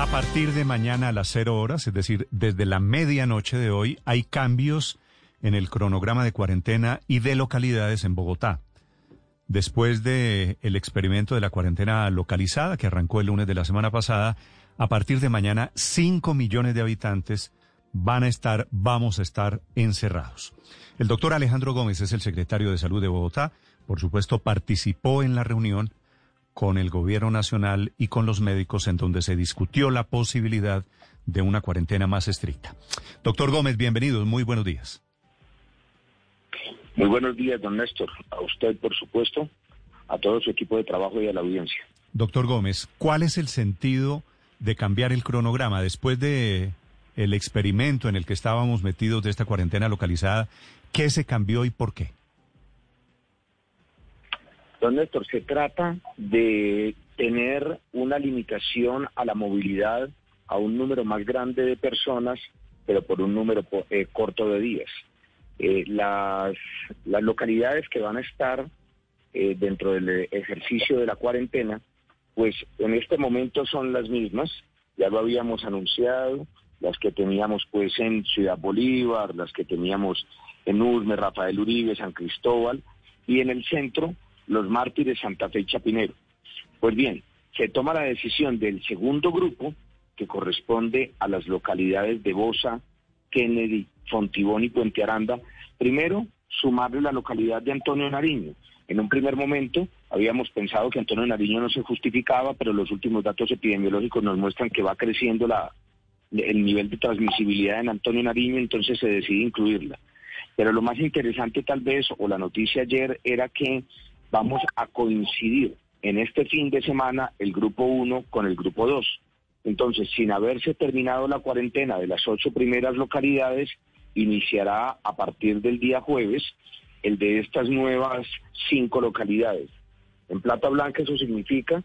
A partir de mañana a las cero horas, es decir, desde la medianoche de hoy, hay cambios en el cronograma de cuarentena y de localidades en Bogotá. Después del el experimento de la cuarentena localizada que arrancó el lunes de la semana pasada, a partir de mañana 5 millones de habitantes van a estar, vamos a estar encerrados. El doctor Alejandro Gómez es el secretario de Salud de Bogotá. Por supuesto, participó en la reunión con el gobierno nacional y con los médicos en donde se discutió la posibilidad de una cuarentena más estricta. Doctor Gómez, bienvenido, muy buenos días. Muy buenos días, don Néstor. A usted, por supuesto, a todo su equipo de trabajo y a la audiencia. Doctor Gómez, ¿cuál es el sentido de cambiar el cronograma después de el experimento en el que estábamos metidos de esta cuarentena localizada? ¿Qué se cambió y por qué? Don Néstor, se trata de tener una limitación a la movilidad a un número más grande de personas, pero por un número eh, corto de días. Eh, las, las, localidades que van a estar eh, dentro del ejercicio de la cuarentena, pues en este momento son las mismas, ya lo habíamos anunciado, las que teníamos pues en Ciudad Bolívar, las que teníamos en Usme, Rafael Uribe, San Cristóbal, y en el centro los mártires Santa Fe y Chapinero. Pues bien, se toma la decisión del segundo grupo, que corresponde a las localidades de Bosa, Kennedy, Fontibón y Puente Aranda, primero sumarle la localidad de Antonio Nariño. En un primer momento habíamos pensado que Antonio Nariño no se justificaba, pero los últimos datos epidemiológicos nos muestran que va creciendo la, el nivel de transmisibilidad en Antonio Nariño, entonces se decide incluirla. Pero lo más interesante tal vez, o la noticia ayer, era que vamos a coincidir en este fin de semana el grupo 1 con el grupo 2. Entonces, sin haberse terminado la cuarentena de las ocho primeras localidades, iniciará a partir del día jueves el de estas nuevas cinco localidades. En Plata Blanca eso significa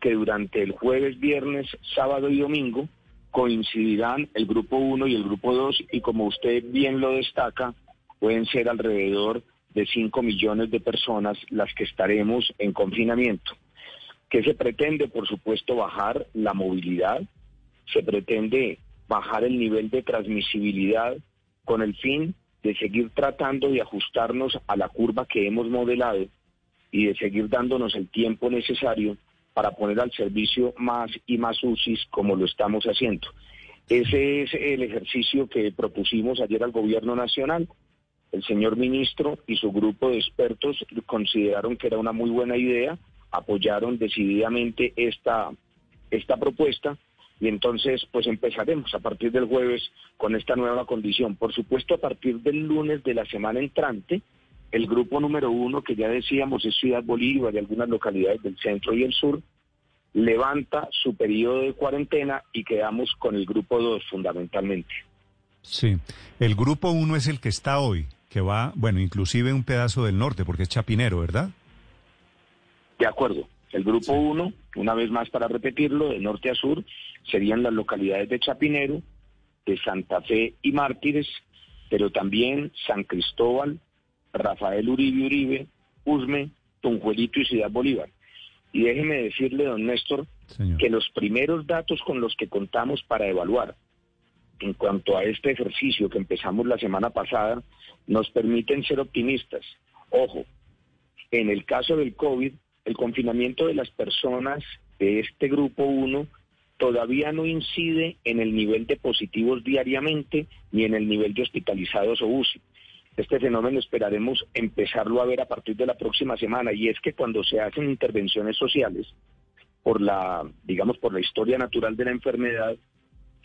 que durante el jueves, viernes, sábado y domingo coincidirán el grupo 1 y el grupo 2 y como usted bien lo destaca, pueden ser alrededor de 5 millones de personas las que estaremos en confinamiento. ¿Qué se pretende? Por supuesto, bajar la movilidad, se pretende bajar el nivel de transmisibilidad con el fin de seguir tratando de ajustarnos a la curva que hemos modelado y de seguir dándonos el tiempo necesario para poner al servicio más y más UCIs como lo estamos haciendo. Ese es el ejercicio que propusimos ayer al gobierno nacional el señor ministro y su grupo de expertos consideraron que era una muy buena idea, apoyaron decididamente esta, esta propuesta y entonces pues empezaremos a partir del jueves con esta nueva condición. Por supuesto, a partir del lunes de la semana entrante, el grupo número uno, que ya decíamos es Ciudad Bolívar y algunas localidades del centro y el sur, levanta su periodo de cuarentena y quedamos con el grupo dos fundamentalmente. Sí, el grupo uno es el que está hoy que va, bueno, inclusive un pedazo del norte, porque es Chapinero, ¿verdad? De acuerdo. El grupo 1, una vez más para repetirlo, de norte a sur, serían las localidades de Chapinero, de Santa Fe y Mártires, pero también San Cristóbal, Rafael Uribe Uribe, Usme, Tunjuelito y Ciudad Bolívar. Y déjeme decirle, don Néstor, que los primeros datos con los que contamos para evaluar en cuanto a este ejercicio que empezamos la semana pasada, nos permiten ser optimistas. Ojo, en el caso del COVID, el confinamiento de las personas de este grupo 1 todavía no incide en el nivel de positivos diariamente ni en el nivel de hospitalizados o UCI. Este fenómeno esperaremos empezarlo a ver a partir de la próxima semana y es que cuando se hacen intervenciones sociales por la, digamos, por la historia natural de la enfermedad,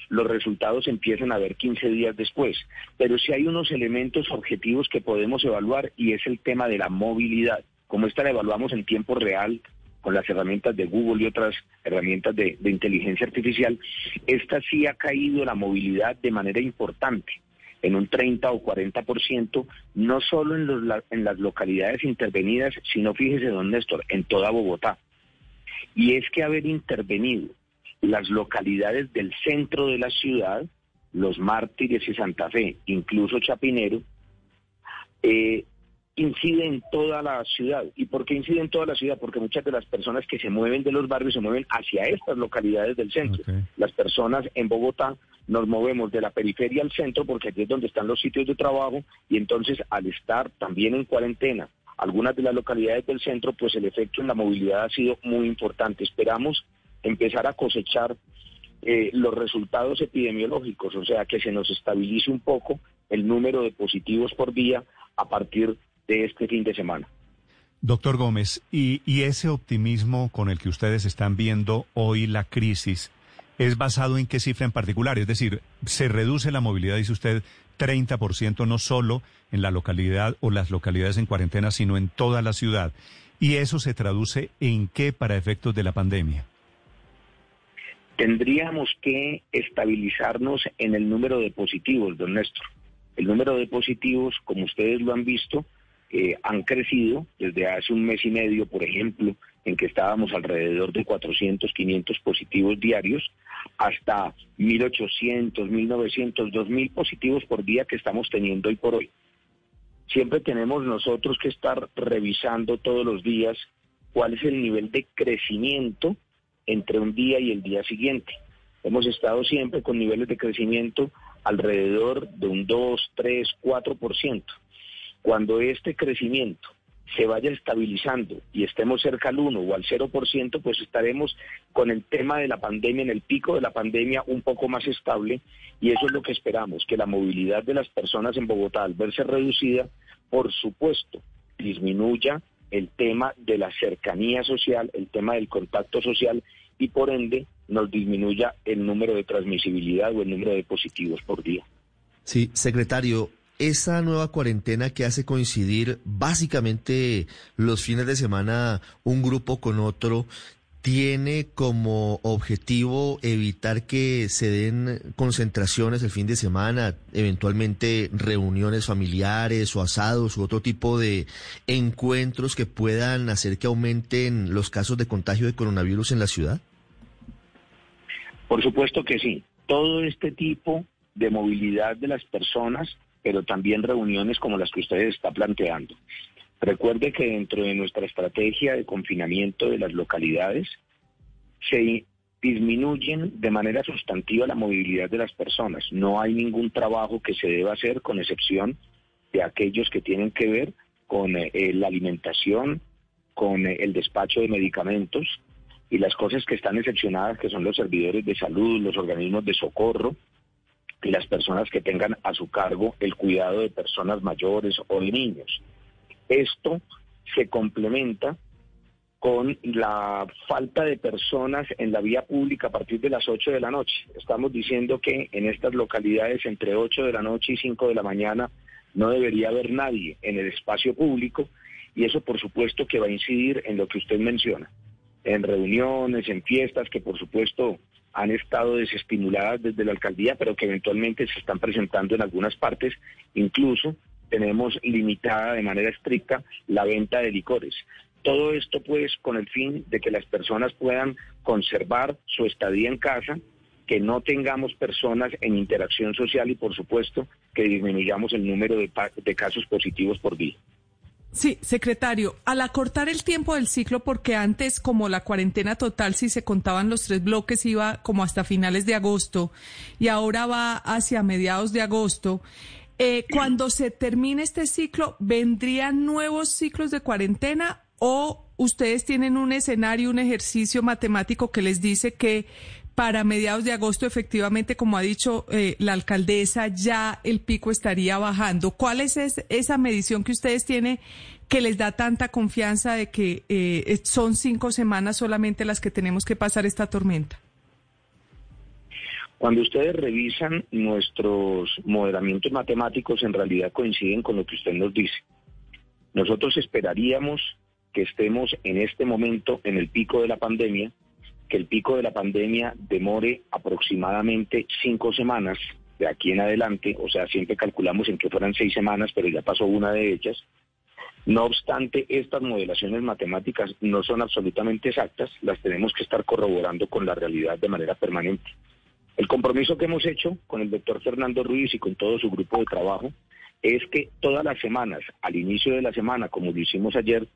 los resultados empiezan a ver 15 días después. Pero sí hay unos elementos objetivos que podemos evaluar y es el tema de la movilidad. Como esta la evaluamos en tiempo real con las herramientas de Google y otras herramientas de, inteligencia artificial, esta sí ha caído la movilidad de manera importante, en un 30 o 40%, no solo en, los, en las localidades intervenidas, sino fíjese, don Néstor, en toda Bogotá. Y es que haber intervenido las localidades del centro de la ciudad, los mártires y Santa Fe, incluso Chapinero, eh, incide en toda la ciudad. ¿Y por qué incide en toda la ciudad? Porque muchas de las personas que se mueven de los barrios se mueven hacia estas localidades del centro. Las personas en Bogotá nos movemos de la periferia al centro porque aquí es donde están los sitios de trabajo y entonces al estar también en cuarentena algunas de las localidades del centro, pues el efecto en la movilidad ha sido muy importante. Esperamos empezar a cosechar eh, los resultados epidemiológicos, o sea, que se nos estabilice un poco el número de positivos por día a partir de este fin de semana. Doctor Gómez, ¿y, y ese optimismo con el que ustedes están viendo hoy la crisis es basado en qué cifra en particular? Es decir, ¿se reduce la movilidad, dice usted, 30% no solo en la localidad o las localidades en cuarentena, sino en toda la ciudad? ¿Y eso se traduce en qué para efectos de la pandemia? Tendríamos que estabilizarnos en el número de positivos, don Néstor. El número de positivos, como ustedes lo han visto, eh, han crecido desde hace un mes y medio, por ejemplo, en que estábamos alrededor de 400, 500 positivos diarios, hasta 1.800, 1.900, 2.000 positivos por día que estamos teniendo hoy por hoy. Siempre tenemos nosotros que estar revisando todos los días cuál es el nivel de crecimiento entre un día y el día siguiente. Hemos estado siempre con niveles de crecimiento alrededor de un 2, 3, 4%. Cuando este crecimiento se vaya estabilizando y estemos cerca al 1 o al 0%, pues estaremos con el tema de la pandemia, en el pico de la pandemia, un poco más estable y eso es lo que esperamos, que la movilidad de las personas en Bogotá al verse reducida, por supuesto, disminuya el tema de la cercanía social, el tema del contacto social y por ende nos disminuya el número de transmisibilidad o el número de positivos por día. Sí, secretario, esa nueva cuarentena que hace coincidir básicamente los fines de semana un grupo con otro, tiene como objetivo evitar que se den concentraciones el fin de semana, eventualmente reuniones familiares o asados u otro tipo de encuentros que puedan hacer que aumenten los casos de contagio de coronavirus en la ciudad? Por supuesto que sí. Todo este tipo de movilidad de las personas pero también reuniones como las que ustedes está planteando. Recuerde que dentro de nuestra estrategia de confinamiento de las localidades se disminuyen de manera sustantiva la movilidad de las personas. No hay ningún trabajo que se deba hacer con excepción de aquellos que tienen que ver con eh, la alimentación, con eh, el despacho de medicamentos y las cosas que están excepcionadas, que son los servidores de salud, los organismos de socorro, y las personas que tengan a su cargo el cuidado de personas mayores o de niños. Esto se complementa con la falta de personas en la vía pública a partir de las 8 de la noche. Estamos diciendo que en estas localidades entre 8 de la noche y 5 de la mañana no debería haber nadie en el espacio público y eso por supuesto que va a incidir en lo que usted menciona, en reuniones, en fiestas que por supuesto han estado desestimuladas desde la alcaldía, pero que eventualmente se están presentando en algunas partes. Incluso tenemos limitada de manera estricta la venta de licores. Todo esto pues con el fin de que las personas puedan conservar su estadía en casa, que no tengamos personas en interacción social y por supuesto que disminuyamos el número de, casos positivos por día. Sí, secretario, al acortar el tiempo del ciclo, porque antes como la cuarentena total, si se contaban los tres bloques, iba como hasta finales de agosto y ahora va hacia mediados de agosto, eh, cuando se termine este ciclo, ¿vendrían nuevos ciclos de cuarentena o ustedes tienen un escenario, un ejercicio matemático que les dice que para mediados de agosto, efectivamente, como ha dicho eh, la alcaldesa, ya el pico estaría bajando. ¿Cuál es esa medición que ustedes tienen que les da tanta confianza de que eh, son cinco semanas solamente las que tenemos que pasar esta tormenta? Cuando ustedes revisan nuestros moderamientos matemáticos, en realidad coinciden con lo que usted nos dice. Nosotros esperaríamos que estemos en este momento en el pico de la pandemia, que el pico de la pandemia demore aproximadamente cinco semanas de aquí en adelante, o sea, siempre calculamos en que fueran seis semanas, pero ya pasó una de ellas. No obstante, estas modelaciones matemáticas no son absolutamente exactas, las tenemos que estar corroborando con la realidad de manera permanente. El compromiso que hemos hecho con el doctor Fernando Ruiz y con todo su grupo de trabajo es que todas las semanas, al inicio de la semana, como lo hicimos ayer,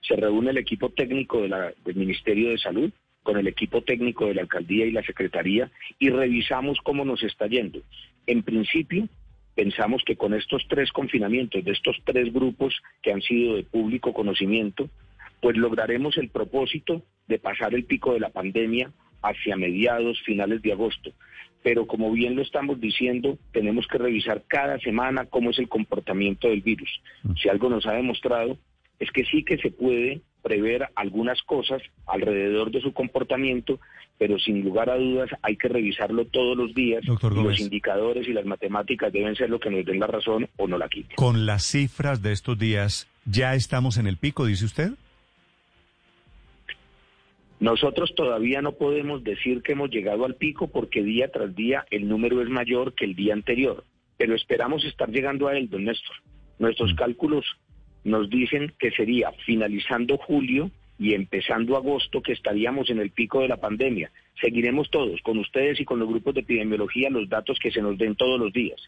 se reúne el equipo técnico del Ministerio de Salud con el equipo técnico de la alcaldía y la secretaría y revisamos cómo nos está yendo. En principio, pensamos que con estos tres confinamientos de estos tres grupos que han sido de público conocimiento, pues lograremos el propósito de pasar el pico de la pandemia hacia mediados, finales de agosto. Pero como bien lo estamos diciendo, tenemos que revisar cada semana cómo es el comportamiento del virus. Mm. Si algo nos ha demostrado es que sí que se puede prever algunas cosas alrededor de su comportamiento, pero sin lugar a dudas hay que revisarlo todos los días. y los indicadores y las matemáticas deben ser lo que nos den la razón o no la quiten. Con las cifras de estos días, ¿ya estamos en el pico, dice usted? Nosotros todavía no podemos decir que hemos llegado al pico porque día tras día el número es mayor que el día anterior, pero esperamos estar llegando a él, don Néstor. Nuestros mm. cálculos nos dicen que sería finalizando julio y empezando agosto que estaríamos en el pico de la pandemia. Seguiremos todos, con ustedes y con los grupos de epidemiología, los datos que se nos den todos los días.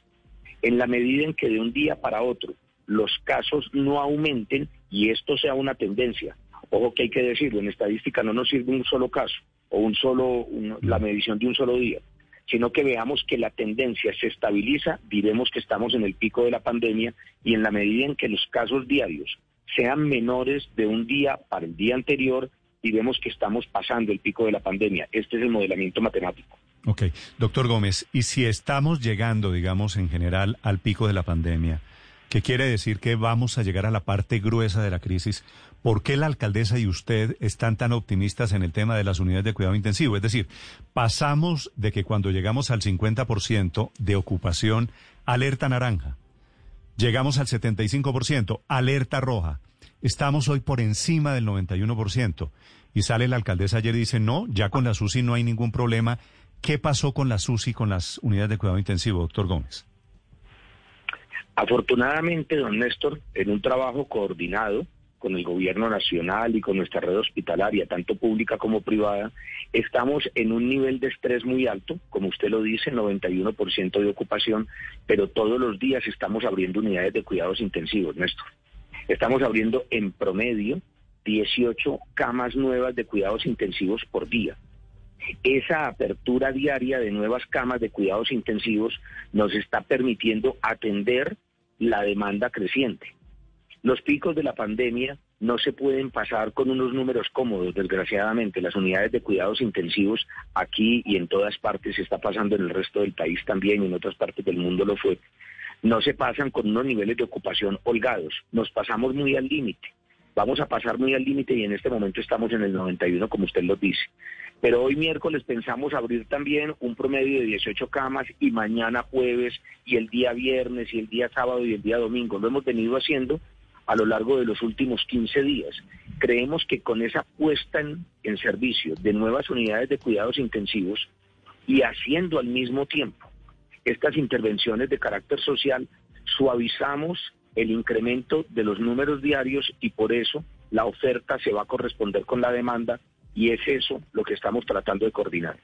En la medida en que de un día para otro los casos no aumenten y esto sea una tendencia, ojo que hay que decirlo, en estadística no nos sirve un solo caso o un solo, la medición de un solo día sino que veamos que la tendencia se estabiliza, diremos que estamos en el pico de la pandemia y en la medida en que los casos diarios sean menores de un día para el día anterior, diremos que estamos pasando el pico de la pandemia. Este es el modelamiento matemático. Ok, doctor Gómez, y si estamos llegando, digamos, en general al pico de la pandemia, ¿qué quiere decir que vamos a llegar a la parte gruesa de la crisis, ¿Por qué la alcaldesa y usted están tan optimistas en el tema de las unidades de cuidado intensivo? Es decir, pasamos de que cuando llegamos al 50% de ocupación, alerta naranja. Llegamos al 75%, alerta roja. Estamos hoy por encima del 91%. Y sale la alcaldesa ayer y dice, no, ya con la SUSI no hay ningún problema. ¿Qué pasó con la SUSI, con las unidades de cuidado intensivo, doctor Gómez? Afortunadamente, don Néstor, en un trabajo coordinado, con el gobierno nacional y con nuestra red hospitalaria, tanto pública como privada, estamos en un nivel de estrés muy alto, como usted lo dice, 91% de ocupación, pero todos los días estamos abriendo unidades de cuidados intensivos, Néstor. Estamos abriendo en promedio 18 camas nuevas de cuidados intensivos por día. Esa apertura diaria de nuevas camas de cuidados intensivos nos está permitiendo atender la demanda creciente. Los picos de la pandemia no se pueden pasar con unos números cómodos, desgraciadamente. Las unidades de cuidados intensivos aquí y en todas partes se está pasando en el resto del país también y en otras partes del mundo lo fue. No se pasan con unos niveles de ocupación holgados. Nos pasamos muy al límite. Vamos a pasar muy al límite y en este momento estamos en el 91, como usted lo dice. Pero hoy miércoles pensamos abrir también un promedio de 18 camas y mañana jueves y el día viernes y el día sábado y el día domingo. Lo hemos venido haciendo a lo largo de los últimos 15 días. Creemos que con esa puesta en, servicio de nuevas unidades de cuidados intensivos y haciendo al mismo tiempo estas intervenciones de carácter social, suavizamos el incremento de los números diarios y por eso la oferta se va a corresponder con la demanda y es eso lo que estamos tratando de coordinar.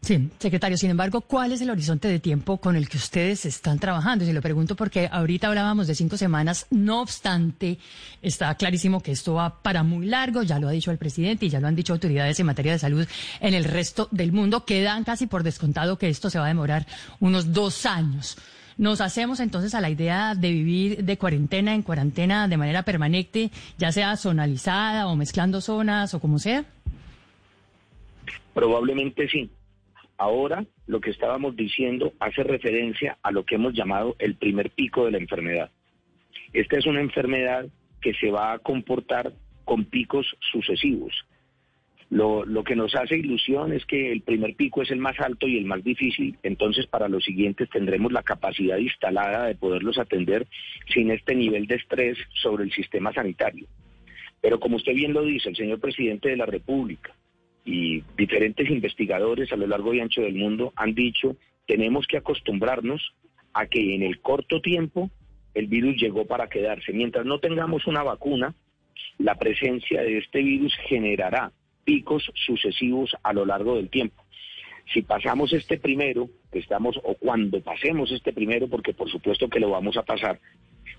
Sí, secretario, sin embargo, ¿cuál es el horizonte de tiempo con el que ustedes están trabajando? Se lo pregunto porque ahorita hablábamos de cinco semanas, no obstante, está clarísimo que esto va para muy largo, ya lo ha dicho el presidente y ya lo han dicho autoridades en materia de salud en el resto del mundo. Quedan casi por descontado que esto se va a demorar unos dos años. ¿Nos hacemos entonces a la idea de vivir de cuarentena en cuarentena de manera permanente, ya sea zonalizada o mezclando zonas o como sea? Probablemente sí. Ahora lo que estábamos diciendo hace referencia a lo que hemos llamado el primer pico de la enfermedad. Esta es una enfermedad que se va a comportar con picos sucesivos. Lo, que nos hace ilusión es que el primer pico es el más alto y el más difícil, entonces para los siguientes tendremos la capacidad instalada de poderlos atender sin este nivel de estrés sobre el sistema sanitario. Pero como usted bien lo dice, el señor presidente de la República y diferentes investigadores a lo largo y ancho del mundo han dicho, tenemos que acostumbrarnos a que en el corto tiempo el virus llegó para quedarse. Mientras no tengamos una vacuna, la presencia de este virus generará picos sucesivos a lo largo del tiempo. Si pasamos este primero, que estamos, o cuando pasemos este primero, porque por supuesto que lo vamos a pasar,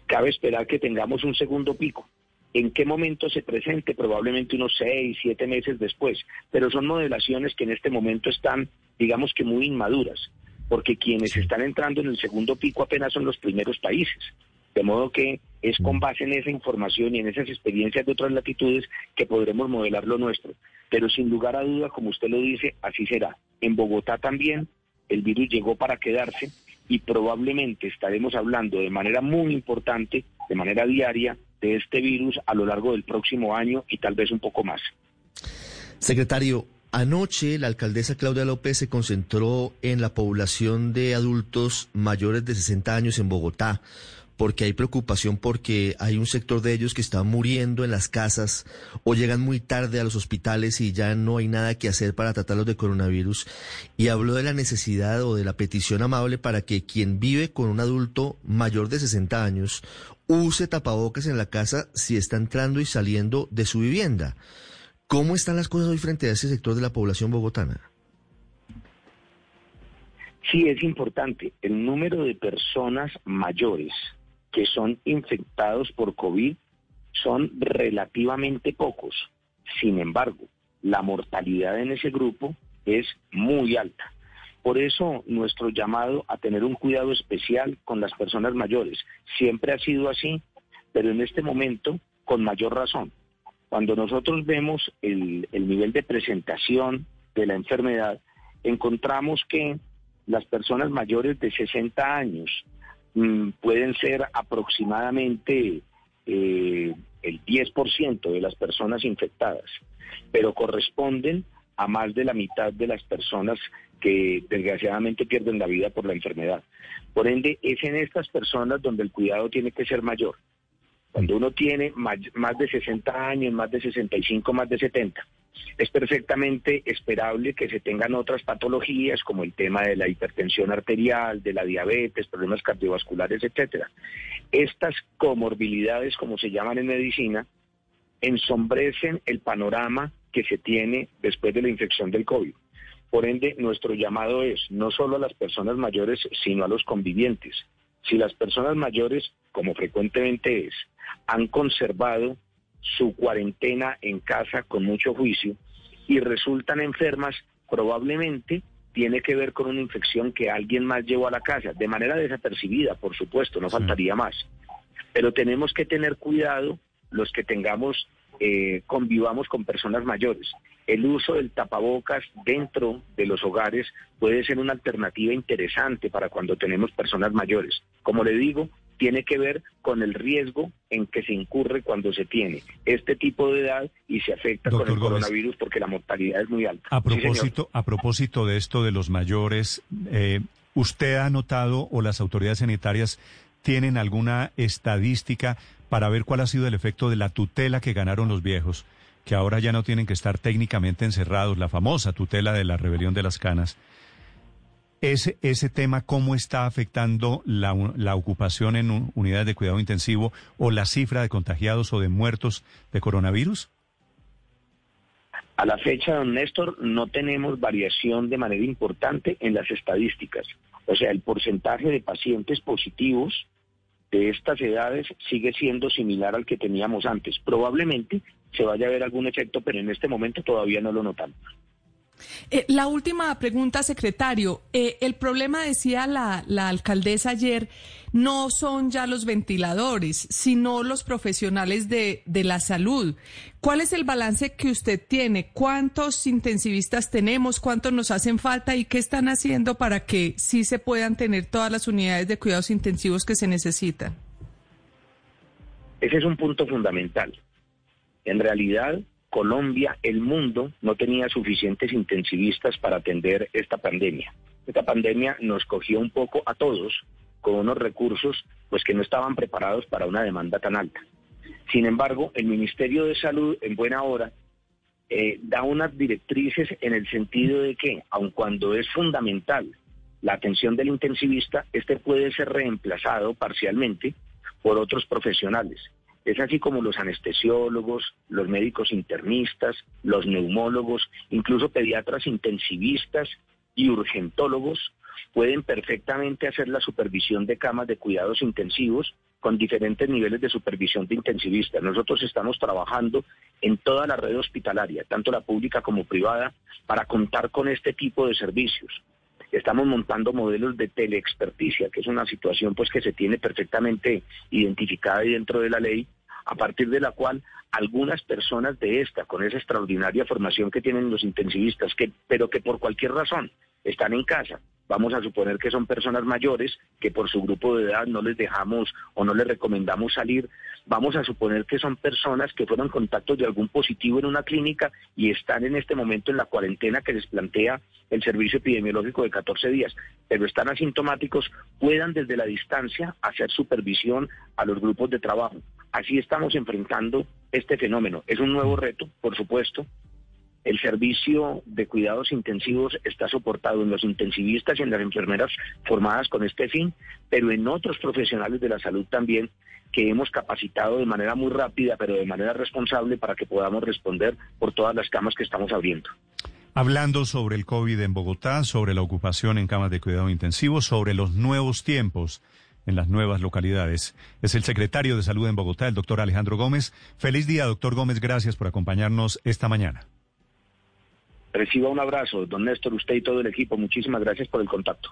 cabe esperar que tengamos un segundo pico. ¿En qué momento se presente? Probablemente unos seis, siete meses después. Pero son modelaciones que en este momento están, digamos que muy inmaduras, porque quienes están entrando en el segundo pico apenas son los primeros países. De modo que es con base en esa información y en esas experiencias de otras latitudes que podremos modelar lo nuestro. Pero sin lugar a duda, como usted lo dice, así será. En Bogotá también el virus llegó para quedarse y probablemente estaremos hablando de manera muy importante, de manera diaria, este virus a lo largo del próximo año y tal vez un poco más. Secretario, anoche la alcaldesa Claudia López se concentró en la población de adultos mayores de 60 años en Bogotá porque hay preocupación porque hay un sector de ellos que está muriendo en las casas o llegan muy tarde a los hospitales y ya no hay nada que hacer para tratarlos de coronavirus. Y habló de la necesidad o de la petición amable para que quien vive con un adulto mayor de 60 años use tapabocas en la casa si está entrando y saliendo de su vivienda. ¿Cómo están las cosas hoy frente a ese sector de la población bogotana? Sí, es importante. El número de personas mayores que son infectados por COVID son relativamente pocos. Sin embargo, la mortalidad en ese grupo es muy alta. Por eso nuestro llamado a tener un cuidado especial con las personas mayores siempre ha sido así, pero en este momento con mayor razón. Cuando nosotros vemos el, nivel de presentación de la enfermedad, encontramos que las personas mayores de 60 años Mm, pueden ser aproximadamente eh, el 10% de las personas infectadas, pero corresponden a más de la mitad de las personas que desgraciadamente pierden la vida por la enfermedad. Por ende, es en estas personas donde el cuidado tiene que ser mayor. Cuando uno tiene más, más de 60 años, más de 65, más de 70, es perfectamente esperable que se tengan otras patologías como el tema de la hipertensión arterial, de la diabetes, problemas cardiovasculares, etcétera. Estas comorbilidades, como se llaman en medicina, ensombrecen el panorama que se tiene después de la infección del COVID. Por ende, nuestro llamado es no solo a las personas mayores, sino a los convivientes. Si las personas mayores, como frecuentemente es, han conservado su cuarentena en casa con mucho juicio y resultan enfermas, probablemente tiene que ver con una infección que alguien más llevó a la casa, de manera desapercibida, por supuesto, no faltaría más. Pero tenemos que tener cuidado los que tengamos, eh, convivamos con personas mayores. El uso del tapabocas dentro de los hogares puede ser una alternativa interesante para cuando tenemos personas mayores. Como le digo, tiene que ver con el riesgo en que se incurre cuando se tiene este tipo de edad y se afecta con el coronavirus porque la mortalidad es muy alta. A propósito, a propósito de esto de los mayores, eh, ¿usted ha notado o las autoridades sanitarias tienen alguna estadística para ver cuál ha sido el efecto de la tutela que ganaron los viejos, que ahora ya no tienen que estar técnicamente encerrados, la famosa tutela de la rebelión de las canas? ese, ese tema, cómo está afectando la, la ocupación en unidades de cuidado intensivo o la cifra de contagiados o de muertos de coronavirus? A la fecha, don Néstor, no tenemos variación de manera importante en las estadísticas. O sea, el porcentaje de pacientes positivos de estas edades sigue siendo similar al que teníamos antes. Probablemente se vaya a ver algún efecto, pero en este momento todavía no lo notamos. Eh, la última pregunta, secretario. Eh, el problema, decía la, alcaldesa ayer, no son ya los ventiladores, sino los profesionales de, de, la salud. ¿Cuál es el balance que usted tiene? ¿Cuántos intensivistas tenemos? ¿Cuántos nos hacen falta? ¿Y qué están haciendo para que sí se puedan tener todas las unidades de cuidados intensivos que se necesitan? Ese es un punto fundamental. En realidad, Colombia, el mundo, no tenía suficientes intensivistas para atender esta pandemia. Esta pandemia nos cogió un poco a todos con unos recursos pues que no estaban preparados para una demanda tan alta. Sin embargo, el Ministerio de Salud, en buena hora, eh, da unas directrices en el sentido de que, aun cuando es fundamental la atención del intensivista, este puede ser reemplazado parcialmente por otros profesionales. Es así como los anestesiólogos, los médicos internistas, los neumólogos, incluso pediatras intensivistas y urgentólogos pueden perfectamente hacer la supervisión de camas de cuidados intensivos con diferentes niveles de supervisión de intensivistas. Nosotros estamos trabajando en toda la red hospitalaria, tanto la pública como privada, para contar con este tipo de servicios. Estamos montando modelos de teleexperticia, que es una situación pues que se tiene perfectamente identificada dentro de la ley, a partir de la cual algunas personas de esta, con esa extraordinaria formación que tienen los intensivistas, que, pero que por cualquier razón están en casa, vamos a suponer que son personas mayores que por su grupo de edad no les dejamos o no les recomendamos salir, vamos a suponer que son personas que fueron contactos de algún positivo en una clínica y están en este momento en la cuarentena que les plantea el servicio epidemiológico de 14 días, pero están asintomáticos, puedan desde la distancia hacer supervisión a los grupos de trabajo. Así estamos enfrentando este fenómeno. Es un nuevo reto, por supuesto, el servicio de cuidados intensivos está soportado en los intensivistas y en las enfermeras formadas con este fin, pero en otros profesionales de la salud también que hemos capacitado de manera muy rápida, pero de manera responsable para que podamos responder por todas las camas que estamos abriendo. Hablando sobre el COVID en Bogotá, sobre la ocupación en camas de cuidado intensivo, sobre los nuevos tiempos en las nuevas localidades. Es el secretario de Salud en Bogotá, el doctor Alejandro Gómez. Feliz día, doctor Gómez. Gracias por acompañarnos esta mañana. Reciba un abrazo, don Néstor, usted y todo el equipo. Muchísimas gracias por el contacto.